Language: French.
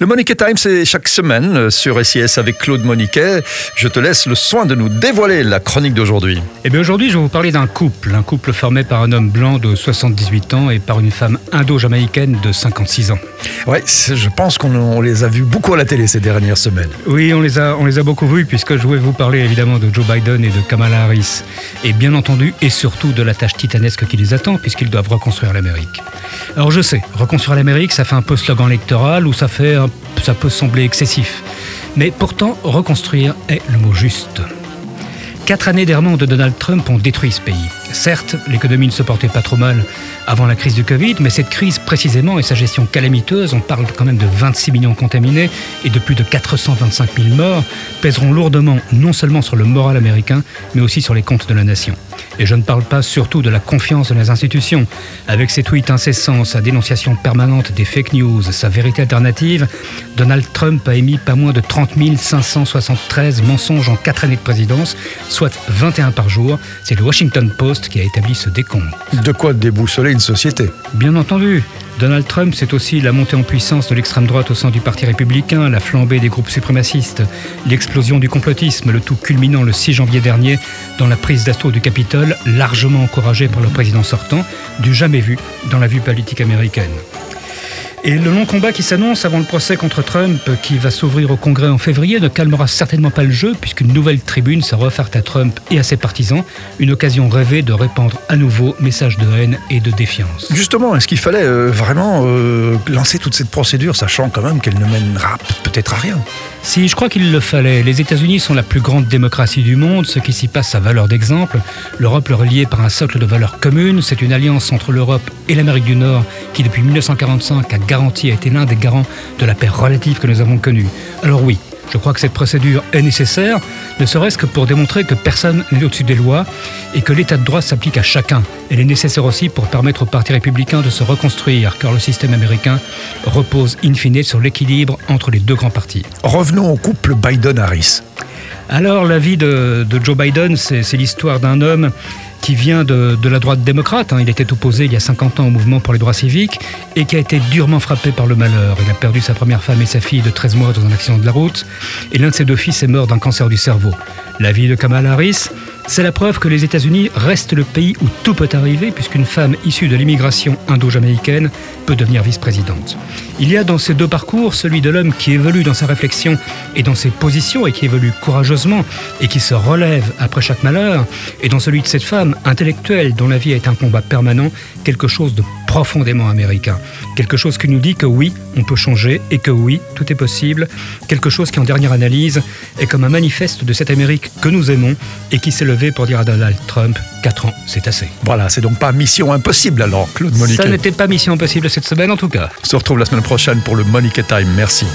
Le Moniquet Time, c'est chaque semaine euh, sur SIS avec Claude Moniquet. Je te laisse le soin de nous dévoiler la chronique d'aujourd'hui. Eh bien aujourd'hui, je vais vous parler d'un couple. Un couple formé par un homme blanc de 78 ans et par une femme indo-jamaïcaine de 56 ans. Ouais, je pense qu'on les a vus beaucoup à la télé ces dernières semaines. Oui, on les a, on les a beaucoup vus puisque je vais vous parler évidemment de Joe Biden et de Kamala Harris. Et bien entendu, et surtout de la tâche titanesque qui les attend puisqu'ils doivent reconstruire l'Amérique. Alors je sais, reconstruire l'Amérique, ça fait un peu slogan électoral ou ça fait ça peut sembler excessif. Mais pourtant, reconstruire est le mot juste. Quatre années d'errement de Donald Trump ont détruit ce pays. Certes, l'économie ne se portait pas trop mal avant la crise du Covid, mais cette crise précisément et sa gestion calamiteuse, on parle quand même de 26 millions contaminés et de plus de 425 000 morts, pèseront lourdement non seulement sur le moral américain, mais aussi sur les comptes de la nation. Et je ne parle pas surtout de la confiance dans les institutions. Avec ses tweets incessants, sa dénonciation permanente des fake news, sa vérité alternative, Donald Trump a émis pas moins de 30 573 mensonges en 4 années de présidence, soit 21 par jour. C'est le Washington Post qui a établi ce décompte. De quoi déboussoler une société Bien entendu. Donald Trump, c'est aussi la montée en puissance de l'extrême droite au sein du Parti républicain, la flambée des groupes suprémacistes, l'explosion du complotisme, le tout culminant le 6 janvier dernier dans la prise d'assaut du Capitole, largement encouragée par le président sortant, du jamais vu dans la vue politique américaine. Et le long combat qui s'annonce avant le procès contre Trump, qui va s'ouvrir au Congrès en février, ne calmera certainement pas le jeu, puisqu'une nouvelle tribune sera offerte à Trump et à ses partisans, une occasion rêvée de répandre à nouveau messages de haine et de défiance. Justement, est-ce qu'il fallait euh, vraiment euh, lancer toute cette procédure, sachant quand même qu'elle ne mènera peut-être à rien? Si, je crois qu'il le fallait. Les États-Unis sont la plus grande démocratie du monde, ce qui s'y passe a valeur d'exemple. L'Europe leur est liée par un socle de valeurs communes. C'est une alliance entre l'Europe et l'Amérique du Nord qui, depuis 1945, a garantie a été l'un des garants de la paix relative que nous avons connue. Alors oui, je crois que cette procédure est nécessaire, ne serait-ce que pour démontrer que personne n'est au-dessus des lois et que l'état de droit s'applique à chacun. Elle est nécessaire aussi pour permettre au Parti républicain de se reconstruire, car le système américain repose in fine sur l'équilibre entre les deux grands partis. Revenons au couple Biden-Harris. Alors la vie de, de Joe Biden, c'est l'histoire d'un homme qui vient de, la droite démocrate. Hein. Il était opposé il y a 50 ans au mouvement pour les droits civiques et qui a été durement frappé par le malheur. Il a perdu sa première femme et sa fille de 13 mois dans un accident de la route et l'un de ses deux fils est mort d'un cancer du cerveau. La vie de Kamala Harris, c'est la preuve que les États-Unis restent le pays où tout peut arriver, puisqu'une femme issue de l'immigration indo-jamaïcaine peut devenir vice-présidente. Il y a dans ces deux parcours celui de l'homme qui évolue dans sa réflexion et dans ses positions et qui évolue courageusement et qui se relève après chaque malheur, et dans celui de cette femme intellectuelle dont la vie est un combat permanent, quelque chose de profondément américain. Quelque chose qui nous dit que oui, on peut changer et que oui, tout est possible. Quelque chose qui, en dernière analyse, est comme un manifeste de cette Amérique que nous aimons et qui s'est levé pour dire à Donald Trump 4 ans, c'est assez. Voilà, c'est donc pas mission impossible alors, Claude Monique. Ça n'était pas mission impossible cette semaine en tout cas. On se retrouve la semaine prochaine pour le Monique Time. Merci.